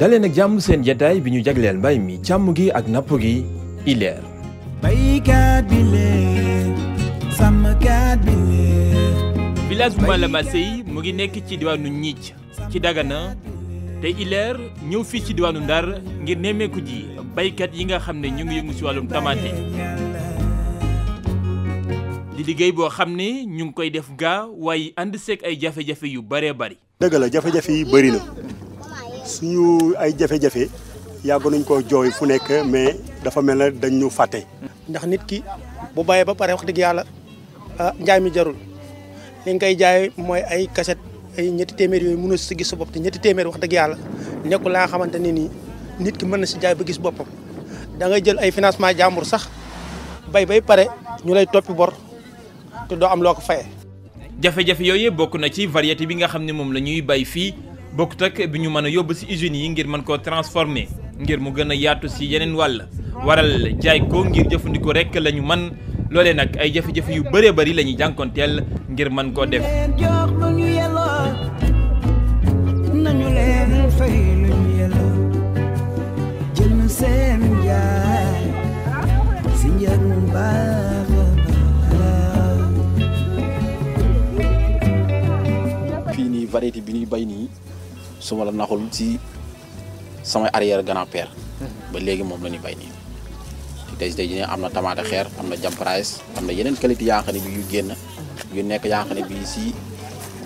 dalee nag jàmm seen jataay bi ñu jagleel mbay mi càmm gi ak napp gi ileer baykat bi lee sàmmkat bi lee village bu Malama Sey mu ngi nekk ci diwaanu Ñiic ci Dagana te ileer ñëw fii ci diwaanu Ndar ngir nemmeeku ji baykat yi nga xam ne ñu ngi yëngu ci wàllum tamaate di liggéey boo xam ne ñu ngi koy def gaa waaye ànd seeg ay jafe-jafe yu bëree bari dëgg la jafe-jafe yi bëri na suñu ay jafe-jafe yàgg nañ ko jooy fu nekk mais dafa mel ne dañ ñu fàtte. ndax nit ki bu bàyyee ba pare wax dëgg yàlla ah njaay mi jarul li nga koy jaay mooy ay kaset ay ñetti téeméer yooyu mënoo si gis sa bopp te ñetti téeméer wax dëgg yàlla nekkul laa xamante ne nii nit ki mën na si jaay ba gis boppam da ngay jël ay financement jàmbur sax bay bay pare ñu lay toppi bor te doo am loo ko fayee. jafe-jafe yooyu bokk na ci variété bi nga xam ne moom la ñuy bay fii. bokkut ak bi ñu mën a yóbbu si usines yi ngir mën koo transformer ngir mu gën a yaatu si yeneen wàll waral jaay ko ngir jëfandikoo rek la ñu mën loolee nag ay jafe-jafe yu bëree bëri la ñuy jànkoonteel ngir mën koo def. bi ñuy bay nii su ma la naxul ci sama arrière grand père. ba léegi moom la ñuy bay nii. tey tey jii am na tamaate xeer am na jamparaas am na yeneen qualité yaa xam ne bi yu génn. yu nekk yaa xam ne bii si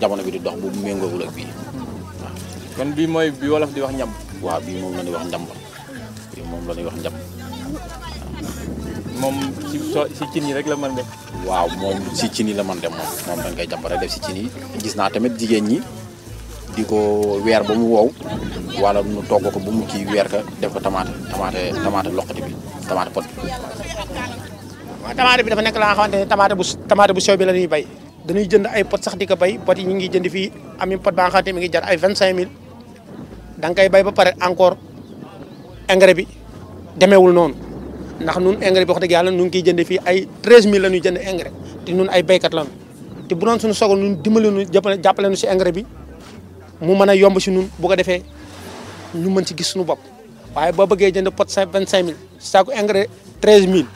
jamono bi di dox bu méngoowul ak bii. waaw kon bii mooy bi wolof di wax ñam. waaw bii moom la ñuy wax njamb bii moom la ñuy wax njamb. moom ci so ci cin yi rek la mën def. waaw moom si ci nii la man dem moom moom dañ koy jàpp rek def si ci nii gis naa tamit jigéen ñi di ko weer ba mu wow wala nu togg ko ba mu kii weer ka def ko tamaate tamaate tamaate loqati bi tamaate pot bi. waaw tamaate bi dafa nekk la nga xamante ne tamaate bu tamaate bu sew bi la ñuy bay dañuy jënd ay pot sax di ko bay pot yi ñu ngi jënd fii am pot ba nga xamante ne mi ngi jar ay vingt cinq mille da nga koy bay ba pare encore engrais bi demeewul noonu ndax nun engrais bi wax dëgg yàlla nu ngi koy jënd fii ay 13000 la ñuy jënd engrais te nun ay béykat lañu te bu doon suñu sogo nun dimbali nu jàppale nu si engrais bi mu mën a yomb si nun bu ko defee ñu mën si gis suñu bopp waaye boo bëggee jënd pot cinq vingt cinq mille saako engrais treize mille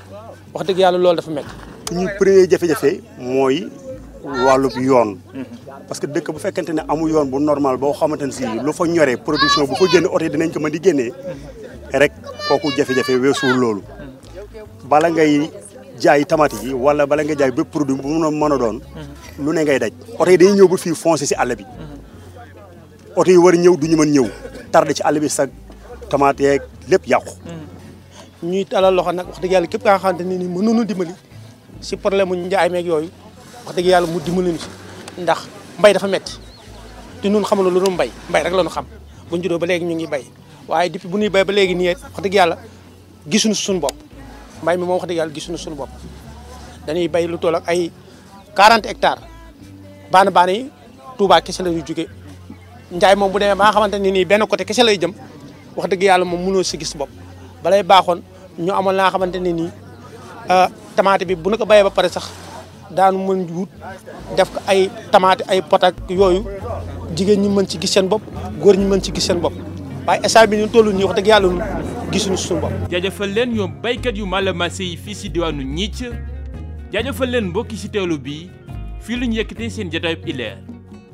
wax dëgg yàlla loolu dafa métti. suñu premier jafe-jafe mooy wàllub yoon. parce que dëkk bu fekkente ne amul yoon bu normal boo xamante ne si lu fa ñoree production bu fa génn oto yi dinañ ko mën di génnee rek kooku jafe-jafe weesuwul loolu. bala ngay jaay tamati yi wala bala ngay jaay bépp produit bu mu mën a doon. lu ne ngay daj oto yi dañuy ñëw ba fii foncé si àll bi. oto yi war a ñëw du ñu mën ñëw tardé ci àll bi sag tomate yeeg lépp yàqu. Mm. ñuy talal loxo nag wax dëgg yàlla képp kaa xamante ne ni mënuñu dimbali si problème mu njaay meeg yooyu wax dëgg yàlla mu dimbali ñu si ndax mbay dafa metti te ñun xamul lu dul mbay mbay rek la ñu xam bu ñu juddoo ba léegi ñu ngi bay waaye depuis bu ñuy bay ba léegi nii wax dëgg yàlla. gisuñu suñu bopp mbay mi moom wax dëgg yàlla gisuñu suñu bopp dañuy bay lu toll ak ay 40 hectares baana baana yi Touba kese la ñuy jóge njaay moom bu demee ba nga xamante ne nii benn côté kese lay jëm wax dëgg yàlla moom mënoo si gis bopp balay baaxoon ñu amoon la nga xamante ne nii tamaate bi bu ñu ko bayee ba pare sax daanu mën wut def ko ay tamaate ay potak yooyu jigéen ñi mën ci gis seen bopp góor ñi mën ci gis seen bopp waaye instant bi ñu toll nii wax dëgg yàlla ñun gisuñu suñu bopp. jaajëfal leen ñoom béykat yu Malamase yi fii si diwaanu Ñiic jaajëfal leen mbokki si teewlu bi fii lu ñu yëkkatee seen jotaayub ileer